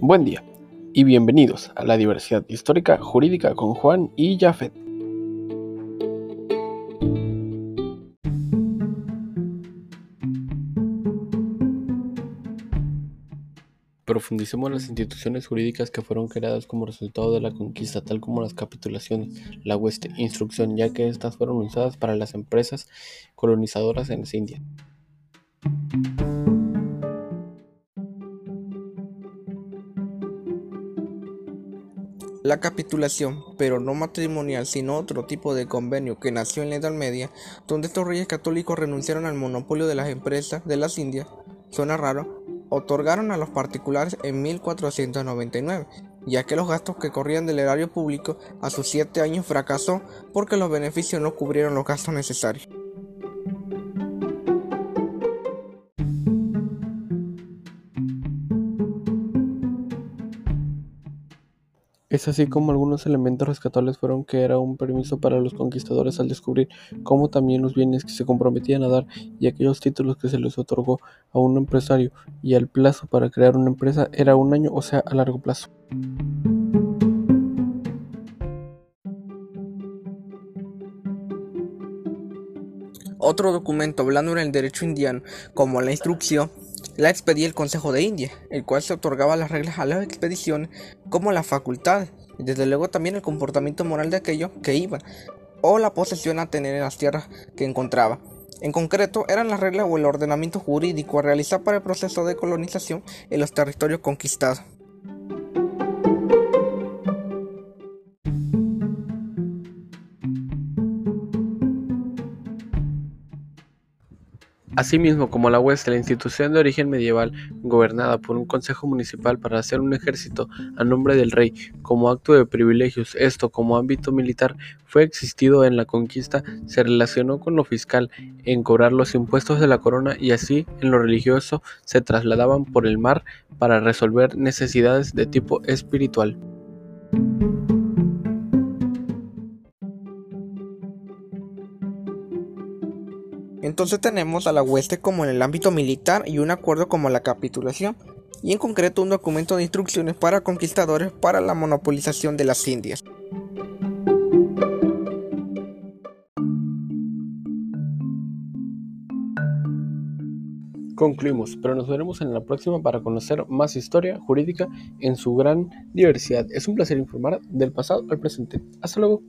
Buen día y bienvenidos a la diversidad histórica jurídica con Juan y Jafet. Profundicemos las instituciones jurídicas que fueron creadas como resultado de la conquista, tal como las capitulaciones, la hueste, instrucción, ya que estas fueron usadas para las empresas colonizadoras en las Indias. La capitulación, pero no matrimonial, sino otro tipo de convenio que nació en la Edad Media, donde estos reyes católicos renunciaron al monopolio de las empresas de las Indias, suena raro, otorgaron a los particulares en 1499, ya que los gastos que corrían del erario público a sus siete años fracasó porque los beneficios no cubrieron los gastos necesarios. Es así como algunos elementos rescatables fueron que era un permiso para los conquistadores al descubrir, como también los bienes que se comprometían a dar y aquellos títulos que se les otorgó a un empresario, y el plazo para crear una empresa era un año, o sea, a largo plazo. Otro documento hablando en el derecho indiano, como la instrucción, la expedía el Consejo de India, el cual se otorgaba las reglas a las expediciones como la facultad, y desde luego también el comportamiento moral de aquellos que iban, o la posesión a tener en las tierras que encontraba. En concreto, eran las reglas o el ordenamiento jurídico a realizar para el proceso de colonización en los territorios conquistados. Asimismo, como la hueste, la institución de origen medieval, gobernada por un consejo municipal para hacer un ejército a nombre del rey como acto de privilegios, esto como ámbito militar, fue existido en la conquista, se relacionó con lo fiscal en cobrar los impuestos de la corona y así en lo religioso se trasladaban por el mar para resolver necesidades de tipo espiritual. Entonces tenemos a la hueste como en el ámbito militar y un acuerdo como la capitulación, y en concreto un documento de instrucciones para conquistadores para la monopolización de las Indias. Concluimos, pero nos veremos en la próxima para conocer más historia jurídica en su gran diversidad. Es un placer informar del pasado al presente. Hasta luego.